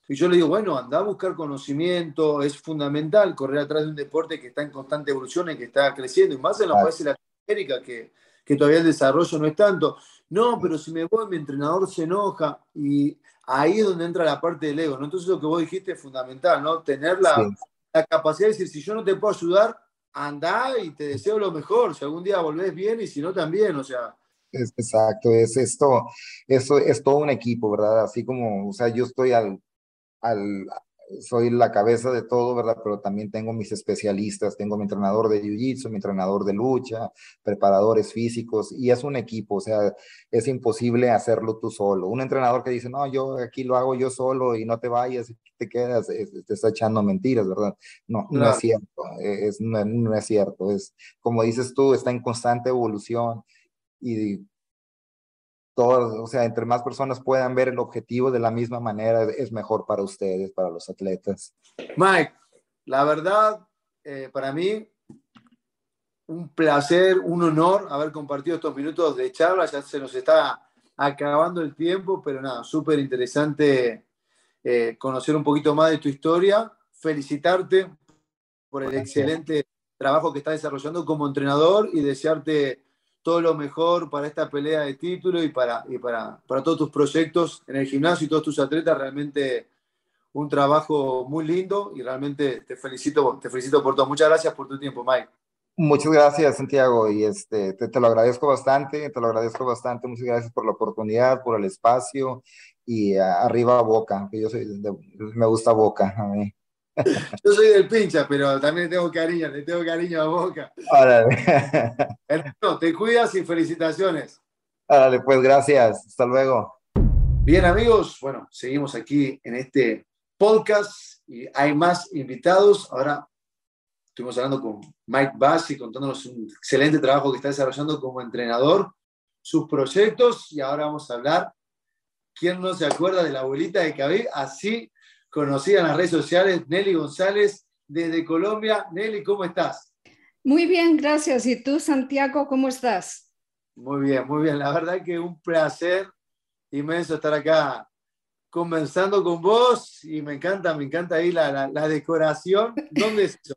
Y yo le digo, bueno, anda a buscar conocimiento, es fundamental correr atrás de un deporte que está en constante evolución y que está creciendo, y más en los países de Latinoamérica que, que todavía el desarrollo no es tanto. No, pero si me voy, mi entrenador se enoja y ahí es donde entra la parte del ego, ¿no? Entonces lo que vos dijiste es fundamental, ¿no? Tener la, sí. la capacidad de decir, si yo no te puedo ayudar, anda y te deseo lo mejor. Si algún día volvés bien y si no también, o sea. Es, exacto, es esto, eso es todo un equipo, ¿verdad? Así como, o sea, yo estoy al, al, soy la cabeza de todo, ¿verdad? Pero también tengo mis especialistas, tengo mi entrenador de jiu-jitsu, mi entrenador de lucha, preparadores físicos, y es un equipo, o sea, es imposible hacerlo tú solo. Un entrenador que dice, no, yo aquí lo hago yo solo y no te vayas, te quedas, te está echando mentiras, ¿verdad? No, no, no es cierto, es, no, no es cierto, es como dices tú, está en constante evolución y o sea, entre más personas puedan ver el objetivo de la misma manera, es mejor para ustedes, para los atletas. Mike, la verdad, eh, para mí, un placer, un honor haber compartido estos minutos de charla. Ya se nos está acabando el tiempo, pero nada, súper interesante eh, conocer un poquito más de tu historia. Felicitarte por el Gracias. excelente trabajo que estás desarrollando como entrenador y desearte todo lo mejor para esta pelea de título y para, y para, para todos tus proyectos en el gimnasio y todos tus atletas. Realmente un trabajo muy lindo y realmente te felicito, te felicito por todo. Muchas gracias por tu tiempo, Mike. Muchas gracias, Santiago, y este, te, te, lo agradezco bastante, te lo agradezco bastante. Muchas gracias por la oportunidad, por el espacio y arriba Boca, que yo soy, de, me gusta Boca a mí. (laughs) Yo soy del pincha, pero también tengo cariño, le tengo cariño a Boca. Órale. (laughs) Hermano, te cuidas y felicitaciones. Órale, pues gracias. Hasta luego. Bien, amigos, bueno, seguimos aquí en este podcast y hay más invitados. Ahora estuvimos hablando con Mike Bassi, contándonos un excelente trabajo que está desarrollando como entrenador, sus proyectos y ahora vamos a hablar. ¿Quién no se acuerda de la abuelita de Khabib? Así conocida en las redes sociales, Nelly González, desde Colombia. Nelly, ¿cómo estás? Muy bien, gracias. ¿Y tú, Santiago, cómo estás? Muy bien, muy bien. La verdad que un placer inmenso estar acá conversando con vos y me encanta, me encanta ahí la, la, la decoración. ¿Dónde es eso?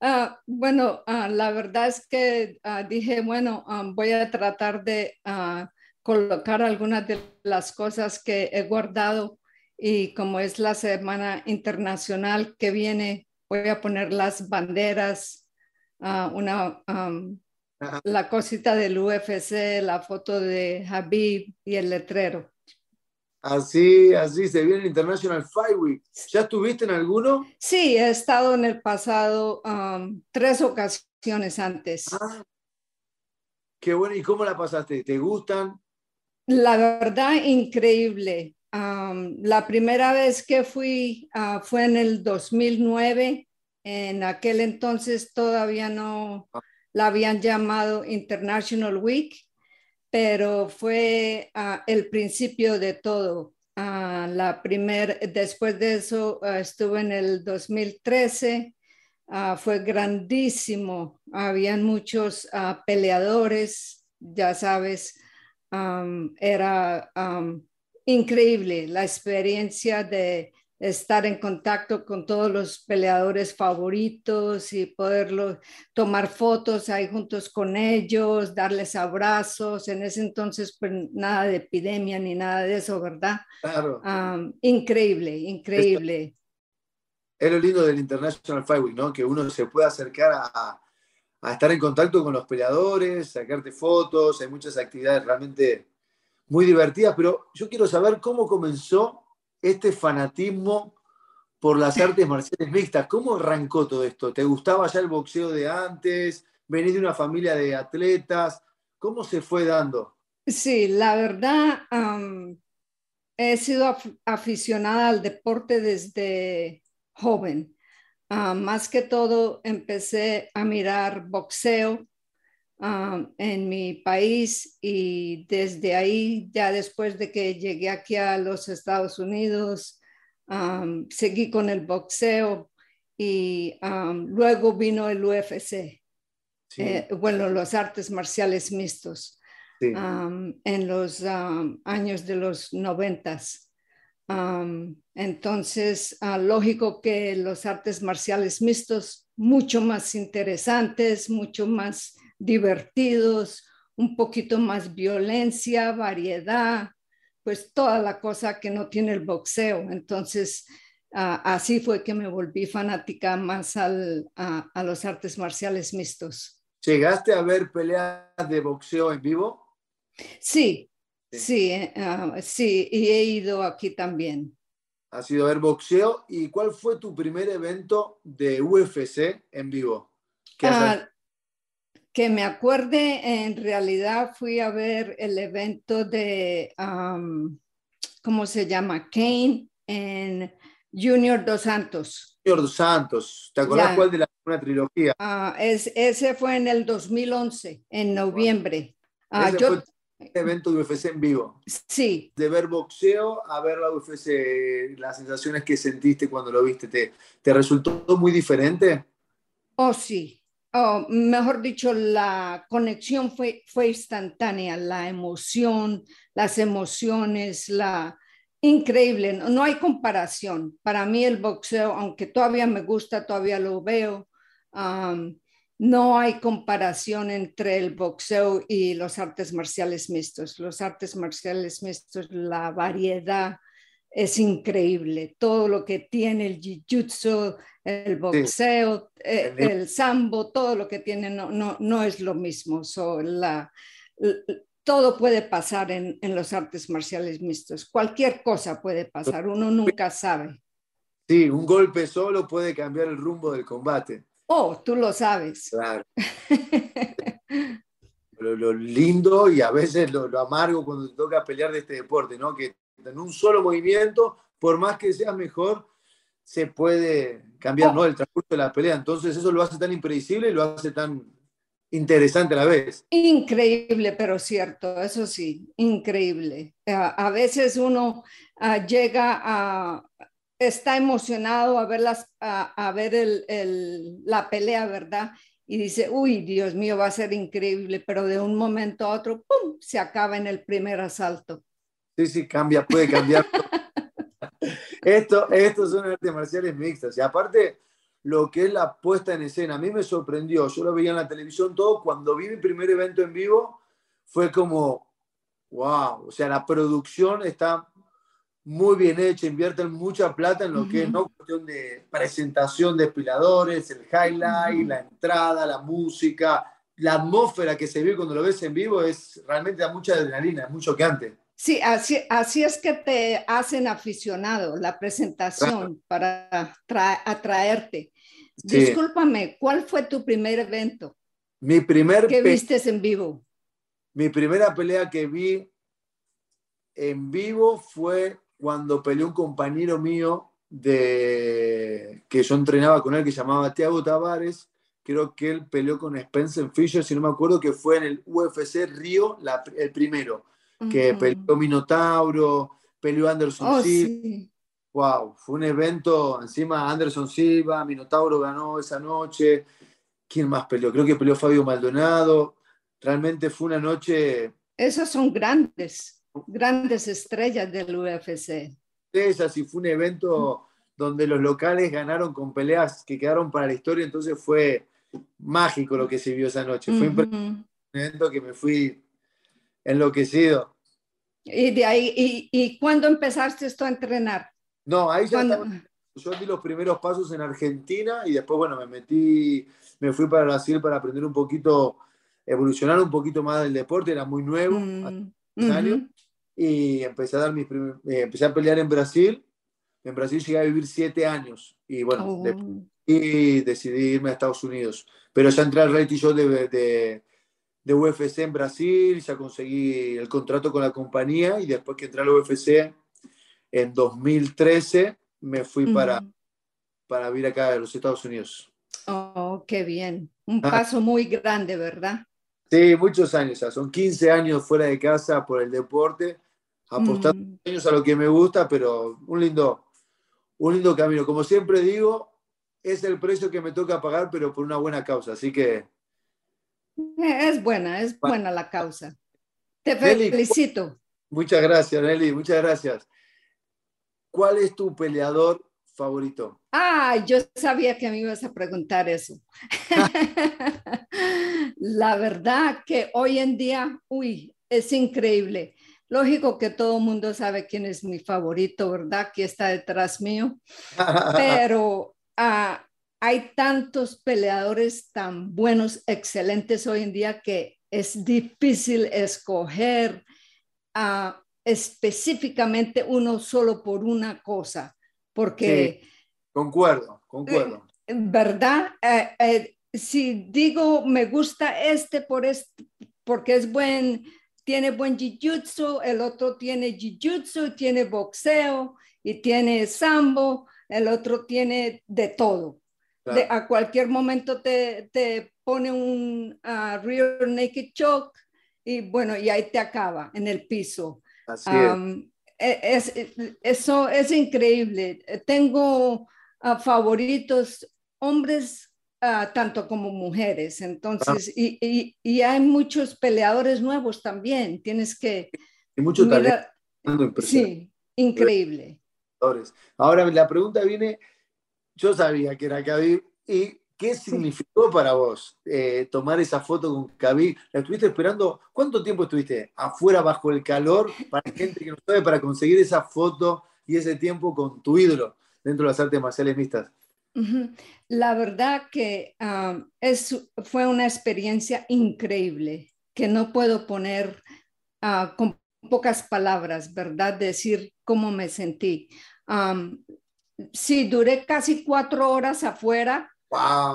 Uh, (laughs) bueno, uh, la verdad es que uh, dije, bueno, voy a tratar de colocar algunas de las cosas que he guardado y como es la Semana Internacional que viene, voy a poner las banderas, una, um, la cosita del UFC, la foto de Habib y el letrero. Así, así se viene el International Fight Week. ¿Ya estuviste en alguno? Sí, he estado en el pasado um, tres ocasiones antes. Ah, qué bueno. ¿Y cómo la pasaste? ¿Te gustan? La verdad, increíble. Um, la primera vez que fui uh, fue en el 2009. En aquel entonces todavía no la habían llamado International Week pero fue uh, el principio de todo. Uh, la primer, después de eso estuve en el 2013, fue grandísimo, habían muchos peleadores, ya sabes, um, era um, increíble la experiencia de estar en contacto con todos los peleadores favoritos y poderlo tomar fotos ahí juntos con ellos, darles abrazos. En ese entonces, pues nada de epidemia ni nada de eso, ¿verdad? Claro. Um, increíble, increíble. Es lo lindo del International Fight Week, ¿no? Que uno se puede acercar a, a estar en contacto con los peleadores, sacarte fotos, hay muchas actividades realmente muy divertidas, pero yo quiero saber cómo comenzó este fanatismo por las artes marciales mixtas. ¿Cómo arrancó todo esto? ¿Te gustaba ya el boxeo de antes? ¿Venís de una familia de atletas? ¿Cómo se fue dando? Sí, la verdad, um, he sido af aficionada al deporte desde joven. Uh, más que todo, empecé a mirar boxeo um, en mi país y desde ahí, ya después de que llegué aquí a los Estados Unidos, um, seguí con el boxeo y um, luego vino el UFC, sí. eh, bueno, los artes marciales mixtos sí. en los años de los noventas. entonces, uh, lógico que los artes marciales mixtos mucho más interesantes, mucho más divertidos, un poquito más violencia, variedad, pues toda la cosa que no tiene el boxeo. Entonces, uh, así fue que me volví fanática más al, a, a, los artes marciales mixtos. ¿Llegaste a ver peleas de boxeo en vivo? Sí, sí, sí, uh, sí y he ido aquí también. Has ido a ver boxeo. ¿Y cuál fue tu primer evento de UFC en vivo? ¿Qué has uh, que me acuerde, en realidad fui a ver el evento de, um, ¿cómo se llama? Kane en Junior Dos Santos. Junior Dos Santos, ¿te acuerdas ya. cuál de la una trilogía? Uh, es, ese fue en el 2011, en noviembre. Uh, ese yo, fue el evento de UFC en vivo. Sí. De ver boxeo a ver la UFC, las sensaciones que sentiste cuando lo viste, ¿te, te resultó muy diferente? Oh, sí, Oh, mejor dicho, la conexión fue, fue instantánea, la emoción, las emociones, la increíble, no, no, hay comparación. Para mí el boxeo, aunque todavía me gusta, todavía lo veo, no hay comparación entre el boxeo y los artes marciales mixtos. Los artes marciales mixtos, la variedad es increíble. Todo lo que tiene el jiu-jitsu, el boxeo, eh, el sambo, todo lo que tiene no, no, no es lo mismo. la, todo puede pasar en, en, los artes marciales mixtos. Cualquier cosa puede pasar, uno nunca sabe. Sí, un golpe solo puede cambiar el rumbo del combate. Oh, tú lo sabes. Claro. (laughs) lo, lindo y a veces lo, lo, amargo cuando te toca pelear de este deporte, ¿no? Que en un solo movimiento, por más que sea mejor, se puede cambiar. ¿no? el transcurso de la pelea. Entonces eso lo hace tan impredecible y lo hace tan interesante a la vez. Increíble, pero cierto, eso sí, increíble. A, a veces uno ah, llega a, está emocionado a ver, las, a, a ver el, el, la pelea, ¿verdad? Y dice, uy, Dios mío, va a ser increíble, pero de un momento a otro, ¡pum!, se acaba en el primer asalto. Sí, sí, cambia, puede cambiar. (laughs) esto, estos son artes marciales mixtas. Y aparte, lo que es la puesta en escena, a mí me sorprendió. Yo lo veía en la televisión todo. Cuando vi mi primer evento en vivo, fue como, wow. O sea, la producción está muy bien hecha, invierten mucha plata en lo uh -huh. que es no cuestión de presentación de piladores, el highlight, uh -huh. la entrada, la música, la atmósfera que se ve cuando lo ves en vivo es realmente da mucha adrenalina, es muy choqueante. Sí, así, así es que te hacen aficionado la presentación claro. para atraerte. Sí. Discúlpame, ¿cuál fue tu primer evento? Mi primer que viste en vivo. Mi primera pelea que vi en vivo fue cuando peleó un compañero mío de que yo entrenaba con él que se llamaba Thiago Tavares. Creo que él peleó con Spencer Fisher, si no me acuerdo, que fue en el UFC Río, la, el primero, que uh -huh. peleó Minotauro, peleó Anderson oh, Silva. Sí. Wow, fue un evento, encima Anderson Silva, Minotauro ganó esa noche. ¿Quién más peleó? Creo que peleó Fabio Maldonado. Realmente fue una noche. Esas son grandes, grandes estrellas del UFC. Esas, y fue un evento donde los locales ganaron con peleas que quedaron para la historia, entonces fue mágico lo que se vio esa noche. Fue uh -huh. un evento que me fui enloquecido. ¿Y de ahí, y, y cuándo empezaste esto a entrenar? No, ahí ya yo di los primeros pasos en Argentina y después, bueno, me metí, me fui para Brasil para aprender un poquito, evolucionar un poquito más del deporte, era muy nuevo, Mm, hace y empecé a dar mis eh, empecé a pelear en Brasil. En Brasil llegué a vivir siete años y bueno, Oh, de- y decidí irme a Estados Unidos. Pero ya entré al reality show de, de, de UFC en Brasil, ya conseguí el contrato con la compañía y después que entré al UFC en 2013 me fui para, ujú. para vivir acá a los Estados Unidos. Oh, qué bien. Un Ah. paso muy grande, ¿verdad? Sí, muchos años ya, son 15 años fuera de casa por el deporte, apostando Mm, años a lo que me gusta, pero un lindo, un lindo camino. Como siempre digo, es el precio que me toca pagar, pero por una buena causa. Así que Es buena, es buena la causa. Te Nelly, felicito. muchas gracias, Nelly, muchas gracias. ¿Cuál es tu peleador favorito? Ah, yo sabía que me ibas a preguntar eso. (laughs) La verdad que hoy en día, uy, es increíble. Lógico que todo el mundo sabe quién es mi favorito, ¿verdad? Que está detrás mío. (laughs) Pero ah, hay tantos peleadores tan buenos, excelentes hoy en día que es difícil escoger ah, específicamente uno solo por una cosa, porque... concuerdo, concuerdo. ¿verdad? Eh, eh, si digo me gusta este por este, porque es buen, tiene buen jiu-jitsu, el otro tiene jiu-jitsu, tiene boxeo y tiene sambo, el otro tiene de todo. Claro. De- a cualquier momento te, te pone un ah, rear naked choke y bueno, y ahí te acaba en el piso. Así es. E- es, eso es increíble. Tengo ah, favoritos hombres ah, tanto como mujeres. Entonces, y, y- y hay muchos peleadores nuevos también. Tienes que Y mucho talento mirar. Sí, increíble. Ahora, la pregunta viene, yo sabía que era Khabib y ¿Qué significó para vos eh, tomar esa foto con Khabib? ¿La estuviste esperando? ¿Cuánto tiempo estuviste afuera bajo el calor para gente que no sabe para conseguir esa foto y ese tiempo con tu ídolo dentro de las artes marciales mixtas? La verdad que um, es, fue una experiencia increíble que no puedo poner uh, con pocas palabras, ¿verdad? Decir cómo me sentí. Um, sí, duré casi cuatro horas afuera,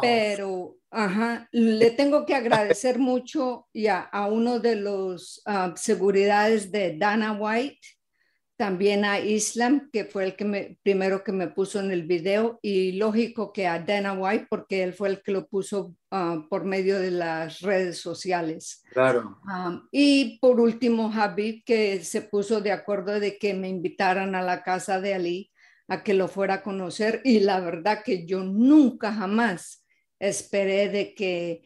pero ajá, le tengo que agradecer mucho ya a uno de los uh, seguridades de Dana White también a Islam, que fue el que me, primero que me puso en el video, y lógico que a Dana White, porque él fue el que lo puso ah, por medio de las redes sociales. Claro. y por último, Habib, que se puso de acuerdo de que me invitaran a la casa de Ali a que lo fuera a conocer, y la verdad que yo nunca jamás esperé de que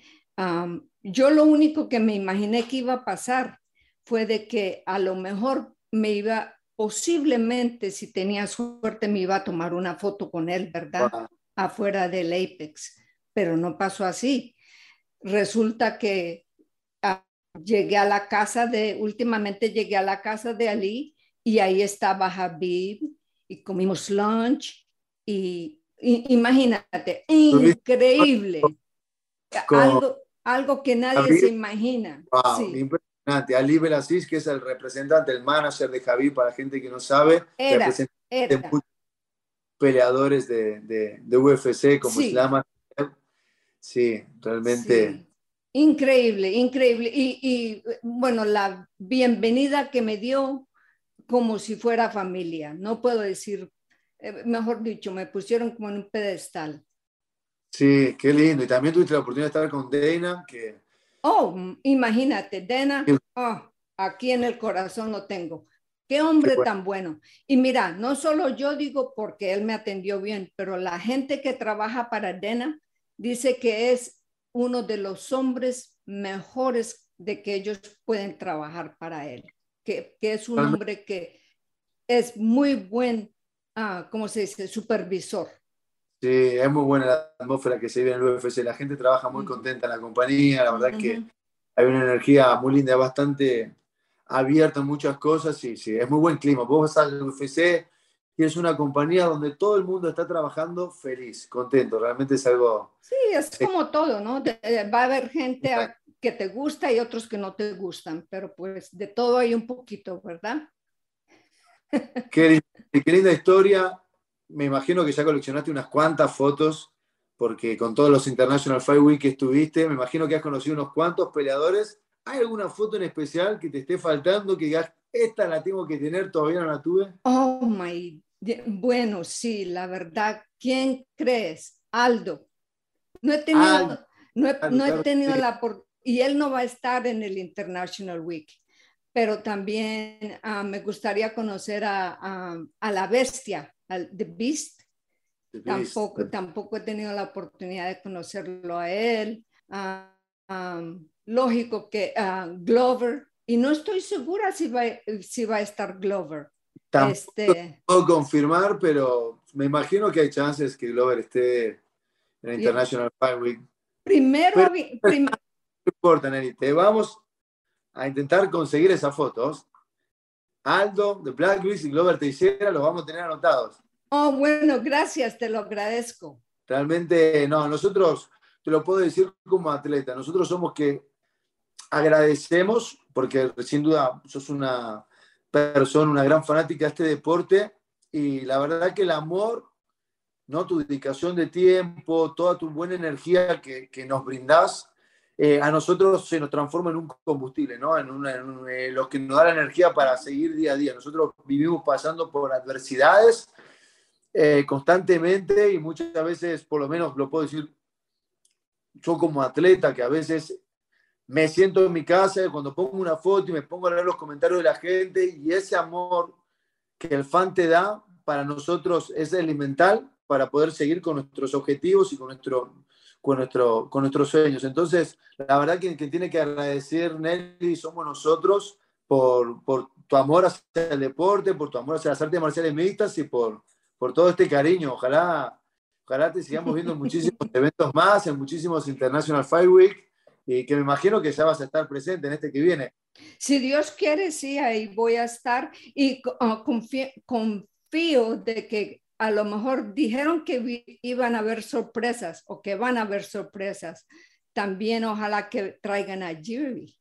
yo lo único que me imaginé que iba a pasar fue de que a lo mejor me iba posiblemente si tenía suerte me iba a tomar una foto con él, ¿verdad? Afuera del Apex, pero no pasó así. Resulta que ah, llegué a la casa de, últimamente llegué a la casa de Ali y ahí estaba Habib y comimos lunch y, imagínate, increíble. Algo, algo que nadie se imagina. sí. Ali Belasis, que es el representante, el manager de Javi, para gente que no sabe, era, peleadores de, de, UFC como sí. Sí, realmente. Increíble, increíble. Y, y, bueno, la bienvenida que me dio como si fuera familia. No puedo decir, eh, mejor dicho, me pusieron como en un pedestal. Sí, qué lindo. Y también tuviste la oportunidad de estar con Dana, que Oh, imagínate, Dena, oh, aquí en el corazón lo tengo. Qué hombre tan bueno. Y mira, no solo yo digo porque él me atendió bien, pero la gente que trabaja para Dena dice que es uno de los hombres mejores de que ellos pueden trabajar para él, que, es un hombre que es muy buen, ah, ¿cómo se dice?, supervisor. Sí, es muy buena la atmósfera que se vive en el UFC. La gente trabaja muy contenta en la compañía. La verdad que hay una energía muy linda, bastante abierta en muchas cosas. Sí, sí, es muy buen clima. Vos vas al UFC y es una compañía donde todo el mundo está trabajando feliz, contento. Realmente es algo. Sí, es como todo, ¿no? va a haber gente que te gusta y otros que no te gustan, pero pues de todo hay un poquito, ¿verdad? (laughs) Qué, qué linda historia me imagino que ya coleccionaste unas cuantas fotos, porque con todos los International Fight Week que estuviste, me imagino que has conocido unos cuantos peleadores. ¿Hay alguna foto en especial que te esté faltando, que digas, esta la tengo que tener, todavía no la tuve? Oh, my. Bueno, sí, la verdad. ¿Quién crees? Aldo. No he tenido, no he, tenido la y él no va a estar en el International Week, pero también ah, me gustaría conocer a, a la bestia, The Beast. Tampoco, tampoco he tenido la oportunidad de conocerlo a él. Ah, lógico que uh, Glover, y no estoy segura si va, si va a estar Glover. Tampoco este... puedo confirmar, pero me imagino que hay chances que Glover esté en International Fight Week. Primero, no importa, Nelly, te vamos a intentar conseguir esas fotos. Aldo, de Black y Glover Teixeira los vamos a tener anotados. Oh, bueno, gracias, te lo agradezco. Realmente, no, nosotros, te lo puedo decir como atleta, nosotros somos que agradecemos, porque sin duda sos una persona, una gran fanática de este deporte, y la verdad que el amor, ¿no? tu dedicación de tiempo, toda tu buena energía que, que nos brindás, eh, a nosotros se nos transforma en un combustible, ¿no? En, una, en eh, lo que nos da la energía para seguir día a día. Nosotros vivimos pasando por adversidades eh, constantemente y muchas veces, por lo menos lo puedo decir, yo como atleta que a veces me siento en mi casa cuando pongo una foto y me pongo a leer los comentarios de la gente y ese amor que el fan te da para nosotros es elemental para poder seguir con nuestros objetivos y con, nuestro, con, nuestro, con nuestros sueños. Entonces, la verdad que quien tiene que agradecer, Nelly, somos nosotros por, por tu amor hacia el deporte, por tu amor hacia las artes marciales mixtas y por, por todo este cariño. Ojalá Ojalá te sigamos viendo en muchísimos (laughs) eventos más, en muchísimos International Fire Week, y que me imagino que ya vas a estar presente en este que viene. Si Dios quiere, sí, ahí voy a estar y uh, confío, confío de que a lo mejor dijeron que iban a haber sorpresas o que van a haber sorpresas. También ojalá que traigan a Jerry.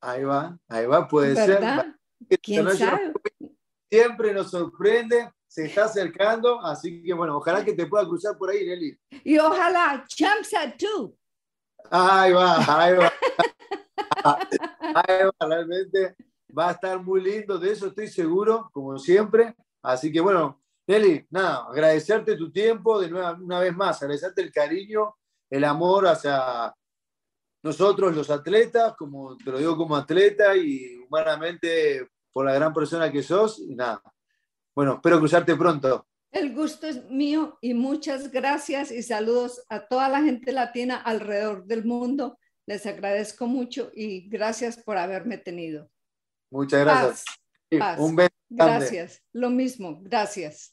Ahí va, ahí va, puede ¿verdad? ser. ¿Quién sabe? Siempre nos sorprende, se está acercando, así que bueno, ojalá que te pueda cruzar por ahí, Nelly. Y ojalá Chamsa tú. Ahí va, ahí va. ahí va, realmente va a estar muy lindo, de eso estoy seguro, como siempre. Así que bueno, Nelly, nada, agradecerte tu tiempo de nuevo, una vez más, agradecerte el cariño, el amor hacia nosotros los atletas, como te lo digo como atleta y humanamente por la gran persona que sos y nada. Bueno, espero cruzarte pronto. El gusto es mío y muchas gracias y saludos a toda la gente latina alrededor del mundo. Les agradezco mucho y gracias por haberme tenido. Muchas gracias. Paz, paz. Un beso. Gracias. Lo mismo. Gracias.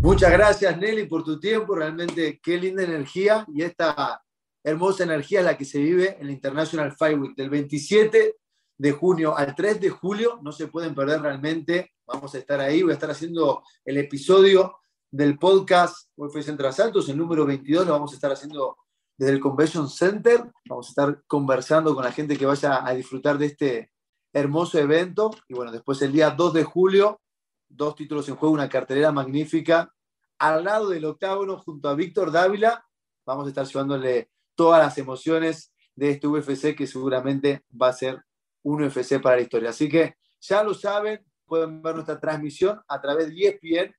Muchas gracias, Nelly, por tu tiempo. Realmente qué linda energía y esta hermosa energía es la que se vive en la International Fight Week del 27 de junio al 3 de julio. No se pueden perder realmente. Vamos a estar ahí. Voy a estar haciendo el episodio del podcast UFC Entre Asaltos, el número 22. Lo vamos a estar haciendo desde el Convention Center. Vamos a estar conversando con la gente que vaya a disfrutar de este hermoso evento. Y bueno, después el día 2 de julio, dos títulos en juego, una cartelera magnífica. Al lado del octágono, junto a Víctor Dávila, vamos a estar llevándole todas las emociones de este UFC que seguramente va a ser un UFC para la historia. Así que ya lo saben, pueden ver nuestra transmisión a través de ESPN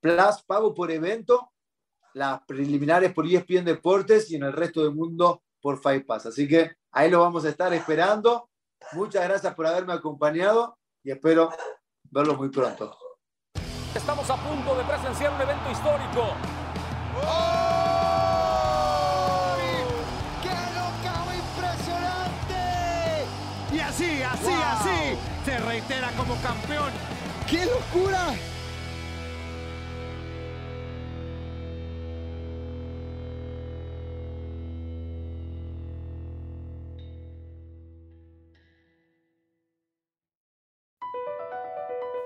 Plus, pago por evento, las preliminares por ESPN Deportes y en el resto del mundo por Fight Pass. Así que ahí lo vamos a estar esperando. Muchas gracias por haberme acompañado y espero verlos muy pronto. Estamos a punto de presenciar un evento histórico. ¡Ay! ¡Qué knockout impresionante! Y así, así, Wow. así, se reitera como campeón. ¡Qué locura!